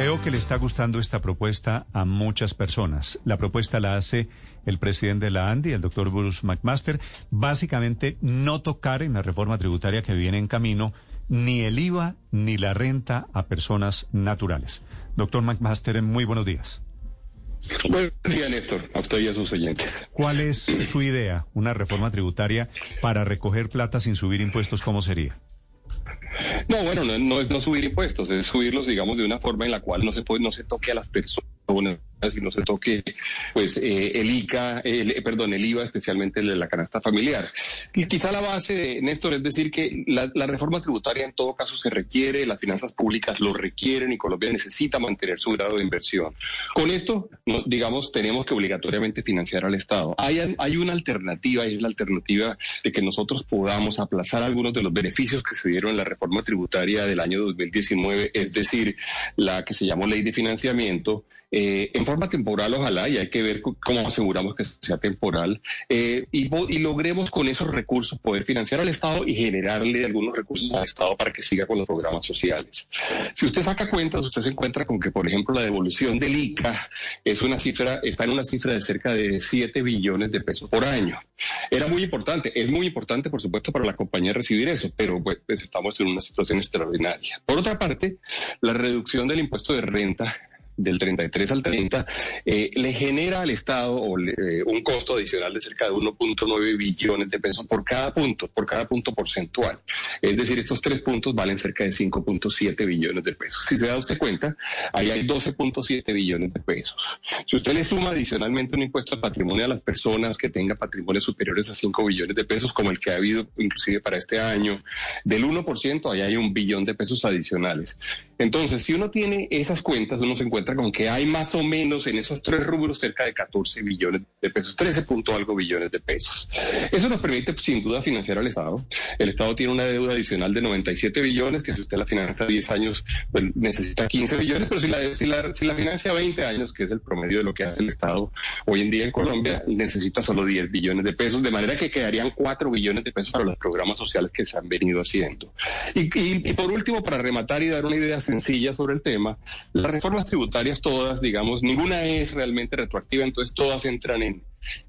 Veo que le está gustando esta propuesta a muchas personas. La propuesta la hace el presidente de la ANDI, el doctor Bruce McMaster, básicamente no tocar en la reforma tributaria que viene en camino ni el IVA ni la renta a personas naturales. Doctor McMaster, muy buenos días. Buenos días, Néstor, a usted y a sus oyentes. ¿Cuál es su idea? ¿Una reforma tributaria para recoger plata sin subir impuestos? ¿Cómo sería? No, bueno, no, es no subir impuestos, es subirlos, digamos, de una forma en la cual no se puede, no se toque a las personas si no se toque pues eh, el ICA, eh, perdón, el IVA, especialmente la canasta familiar. Y quizá la base, Néstor, es decir que la, reforma tributaria en todo caso se requiere, las finanzas públicas lo requieren y Colombia necesita mantener su grado de inversión. Con esto, digamos, tenemos que obligatoriamente financiar al Estado. Hay, hay una alternativa y es la alternativa de que nosotros podamos aplazar algunos de los beneficios que se dieron en la reforma tributaria del año 2019, es decir, la que se llamó ley de financiamiento eh, en forma temporal, ojalá, y hay que ver cómo aseguramos que sea temporal, eh, y, logremos con esos recursos poder financiar al Estado y generarle algunos recursos al Estado para que siga con los programas sociales. Si usted saca cuentas, usted se encuentra con que, por ejemplo, la devolución del ICA es una cifra, está en una cifra de cerca de 7 billones de pesos por año. Era muy importante, es muy importante, por supuesto, para la compañía recibir eso, pero pues, estamos en una situación extraordinaria. Por otra parte, la reducción del impuesto de renta del 33 al 30, eh, le genera al Estado eh, un costo adicional de cerca de 1.9 billones de pesos por cada punto, por cada punto porcentual. Es decir, estos tres puntos valen cerca de 5.7 billones de pesos. Si se da usted cuenta, ahí hay 12.7 billones de pesos. Si usted le suma adicionalmente un impuesto al patrimonio a las personas que tengan patrimonios superiores a 5 billones de pesos, como el que ha habido inclusive para este año, del 1%, ahí hay un billón de pesos adicionales. Entonces, si uno tiene esas cuentas, uno se encuentra con que hay más o menos en esos tres rubros cerca de 14 billones de pesos, 13 punto algo billones de pesos. Eso nos permite sin duda financiar al Estado. El Estado tiene una deuda adicional de 97 billones, que si usted la financia 10 años, pues necesita 15 billones, pero si la, si, la, si la financia 20 años, que es el promedio de lo que hace el Estado hoy en día en Colombia, necesita solo 10 billones de pesos, de manera que quedarían 4 billones de pesos para los programas sociales que se han venido haciendo. Y, y, y por último, para rematar y dar una idea sencilla sobre el tema, las reformas tributarias todas, digamos, ninguna es realmente retroactiva, entonces todas entran en,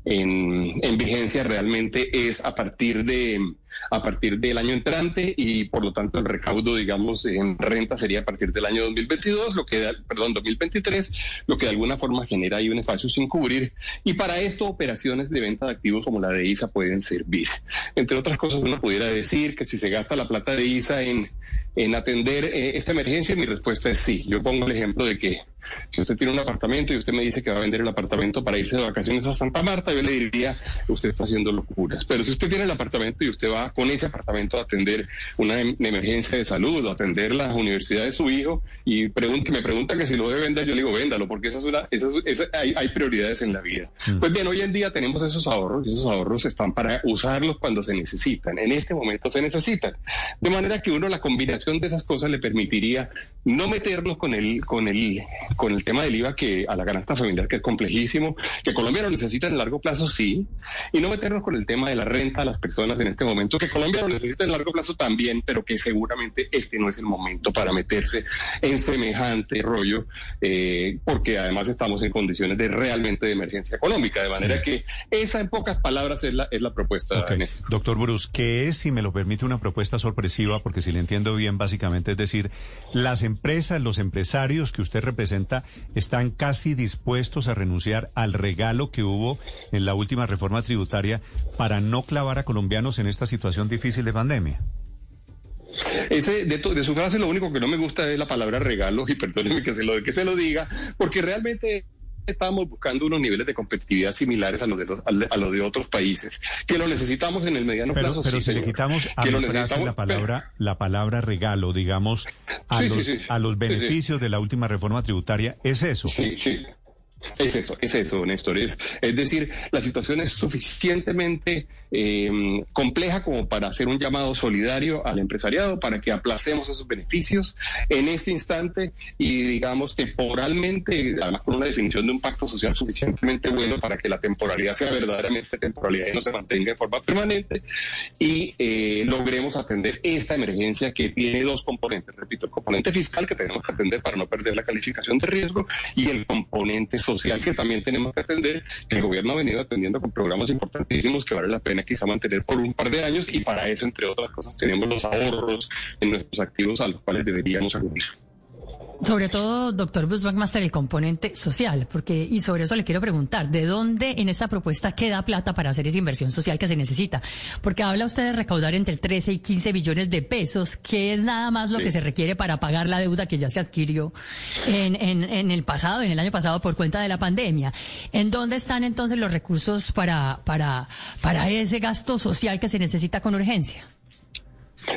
en, vigencia realmente es a partir de a partir del año entrante y por lo tanto el recaudo digamos en renta sería a partir del año 2022 lo que da, perdón 2023 lo que de alguna forma genera ahí un espacio sin cubrir y para esto operaciones de venta de activos como la de ISA pueden servir. Entre otras cosas uno pudiera decir que si se gasta la plata de ISA en en atender eh, esta emergencia? Mi respuesta es sí. Yo pongo el ejemplo de que si usted tiene un apartamento y usted me dice que va a vender el apartamento para irse de vacaciones a Santa Marta, yo le diría, usted está haciendo locuras. Pero si usted tiene el apartamento y usted va con ese apartamento a atender una, em, emergencia de salud o atender la universidad de su hijo y pregunta, me pregunta que si lo debe vender, yo le digo, véndalo, porque eso es una, eso hay, hay, prioridades en la vida. Mm. Pues bien, hoy en día tenemos esos ahorros y esos ahorros están para usarlos cuando se necesitan. En este momento se necesitan. De manera que uno la combinación de esas cosas le permitiría no meternos con el, con el, con el tema del IVA que a la canasta familiar, que es complejísimo, que Colombia lo necesita en largo plazo, sí, y no meternos con el tema de la renta a las personas en este momento, que Colombia lo necesita en largo plazo también, pero que seguramente este no es el momento para meterse en semejante rollo, eh, porque además estamos en condiciones de realmente de emergencia económica, de manera que esa en pocas palabras es la, es la propuesta. Doctor Bruce, ¿qué es, si me lo permite, una propuesta sorpresiva? Porque si le entiendo bien, básicamente, es decir, las empresas, los empresarios que usted representa están casi dispuestos a renunciar al regalo que hubo en la última reforma tributaria para no clavar a colombianos en esta situación difícil de pandemia. Ese, de, de, su frase lo único que no me gusta es la palabra regalo y perdóneme que se lo, que se lo diga, porque realmente estamos buscando unos niveles de competitividad similares a los de, a los de otros países, que lo necesitamos en el mediano plazo. Pero si le quitamos a la palabra, la palabra regalo, digamos, a los, a los beneficios de la última reforma tributaria, ¿es eso? Sí, sí. Es eso, es eso, Néstor. Es, es decir, la situación es suficientemente eh, compleja como para hacer un llamado solidario al empresariado para que aplacemos esos beneficios en este instante y digamos temporalmente, además con una definición de un pacto social suficientemente bueno para que la temporalidad sea verdaderamente temporalidad y no se mantenga en forma permanente y eh, logremos atender esta emergencia que tiene dos componentes, repito, el componente fiscal que tenemos que atender para no perder la calificación de riesgo y el componente social que también tenemos que atender, que el gobierno ha venido atendiendo con programas importantísimos que vale la pena quizá mantener por un par de años y para eso, entre otras cosas, tenemos los ahorros en nuestros activos a los cuales deberíamos acudir. Sobre todo, doctor Bruce McMaster, el componente social, porque, y sobre eso le quiero preguntar, ¿de dónde en esta propuesta queda plata para hacer esa inversión social que se necesita? Porque habla usted de recaudar entre 13 y 15 billones de pesos, que es nada más lo que se requiere para pagar la deuda que ya se adquirió en, en, en el pasado, en el año pasado, por cuenta de la pandemia. ¿En dónde están entonces los recursos para, para, para ese gasto social que se necesita con urgencia?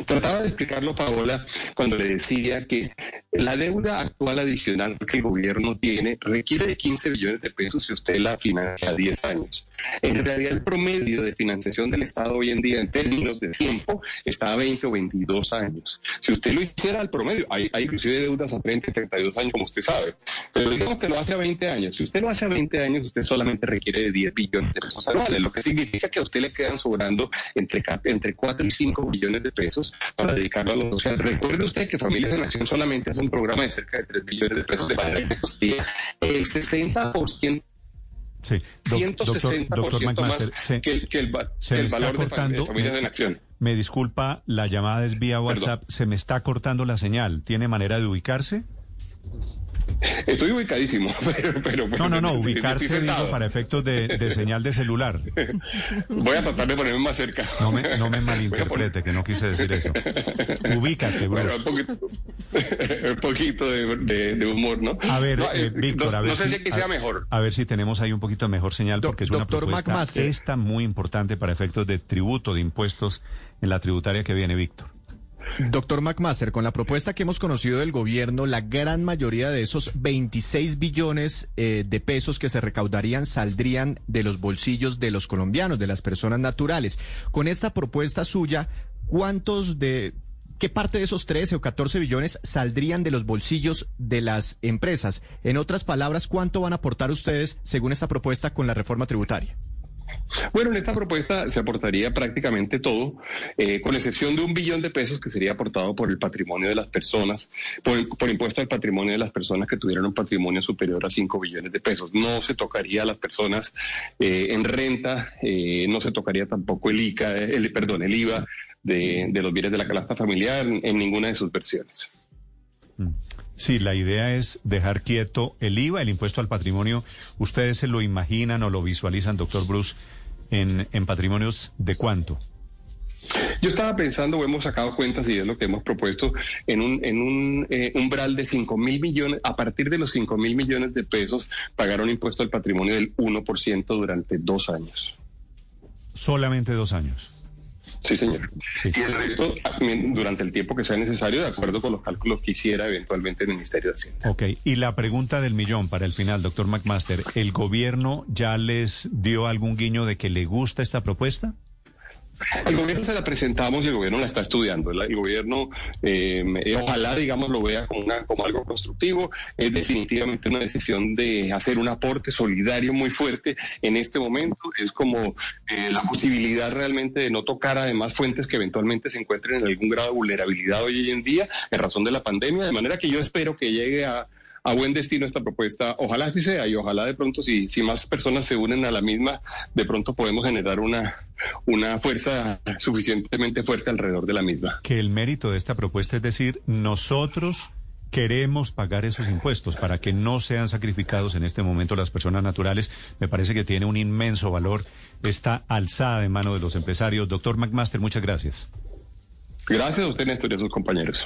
Trataba de explicarlo, Paola, cuando le decía que la deuda actual adicional que el gobierno tiene requiere de 15 billones de pesos si usted la financia a 10 años. En realidad, el promedio de financiación del Estado hoy en día, en términos de tiempo, está a 20 o 22 años. Si usted lo hiciera al promedio, hay, hay inclusive deudas a 30 y 32 años, como usted sabe, pero digamos que lo hace a 20 años. Si usted lo hace a 20 años, usted solamente requiere de 10 billones de pesos anuales, lo que significa que a usted le quedan sobrando entre, entre 4 y 5 billones de pesos para dedicarlo a lo social. Recuerde usted que Familias en Acción solamente hace un programa de cerca de 3 billones de pesos de manera que costilla el 60%. Sí, 160% más que, el, que el, el valor cortando, de, Familias en Acción. Me disculpa, la llamada es vía WhatsApp. Perdón. Se me está cortando la señal. ¿Tiene manera de ubicarse? Estoy ubicadísimo, pero... pero no, no, no, ubicarse digo, para efectos de, de, señal de celular. Voy a tratar de ponerme más cerca. No me, no me malinterprete, que no quise decir eso. Ubícate, Bruce. Bueno, un poquito, un poquito de, de, de, humor, ¿no? A ver, no, eh, Víctor, no, a ver no sé si, si sea mejor. A ver si tenemos ahí un poquito de mejor señal, porque es una propuesta McMaster. esta muy importante para efectos de tributo, de impuestos en la tributaria que viene, Víctor. Doctor McMaster, con la propuesta que hemos conocido del gobierno, la gran mayoría de esos 26 billones eh, de pesos que se recaudarían saldrían de los bolsillos de los colombianos, de las personas naturales. Con esta propuesta suya, ¿cuántos de... ¿Qué parte de esos 13 o 14 billones saldrían de los bolsillos de las empresas? En otras palabras, ¿cuánto van a aportar ustedes según esta propuesta con la reforma tributaria? Bueno, en esta propuesta se aportaría prácticamente todo, eh, con excepción de un billón de pesos que sería aportado por el patrimonio de las personas, por, impuesto al patrimonio de las personas que tuvieran un patrimonio superior a 5 billones de pesos. No se tocaría a las personas eh, en renta, eh, no se tocaría tampoco el ICA, el, perdón, el IVA de, de los bienes de la canasta familiar en ninguna de sus versiones. Sí, la idea es dejar quieto el IVA, el impuesto al patrimonio. ¿Ustedes se lo imaginan o lo visualizan, doctor Bruce, en, en patrimonios de cuánto? Yo estaba pensando, o hemos sacado cuentas y es lo que hemos propuesto, en un, en un eh, umbral de 5 mil millones, a partir de los 5 mil millones de pesos, pagar un impuesto al patrimonio del 1% durante dos años. Solamente dos años. Sí, señor. Sí. Y el resto durante el tiempo que sea necesario, de acuerdo con los cálculos que hiciera eventualmente el Ministerio de Hacienda. Ok, y la pregunta del millón para el final, doctor McMaster, ¿el gobierno ya les dio algún guiño de que le gusta esta propuesta? El gobierno se la presentamos y el gobierno la está estudiando. El, gobierno, eh, ojalá, digamos, lo vea como, una, como algo constructivo. Es definitivamente una decisión de hacer un aporte solidario muy fuerte en este momento. Es como eh, la posibilidad realmente de no tocar además fuentes que eventualmente se encuentren en algún grado de vulnerabilidad hoy en día en razón de la pandemia. De manera que yo espero que llegue a a buen destino esta propuesta. Ojalá así sea y ojalá de pronto si, si más personas se unen a la misma, de pronto podemos generar una, una fuerza suficientemente fuerte alrededor de la misma. Que el mérito de esta propuesta es decir, nosotros queremos pagar esos impuestos para que no sean sacrificados en este momento las personas naturales. Me parece que tiene un inmenso valor esta alzada de mano de los empresarios. Doctor McMaster, muchas gracias. Gracias a usted, Néstor, y a sus compañeros.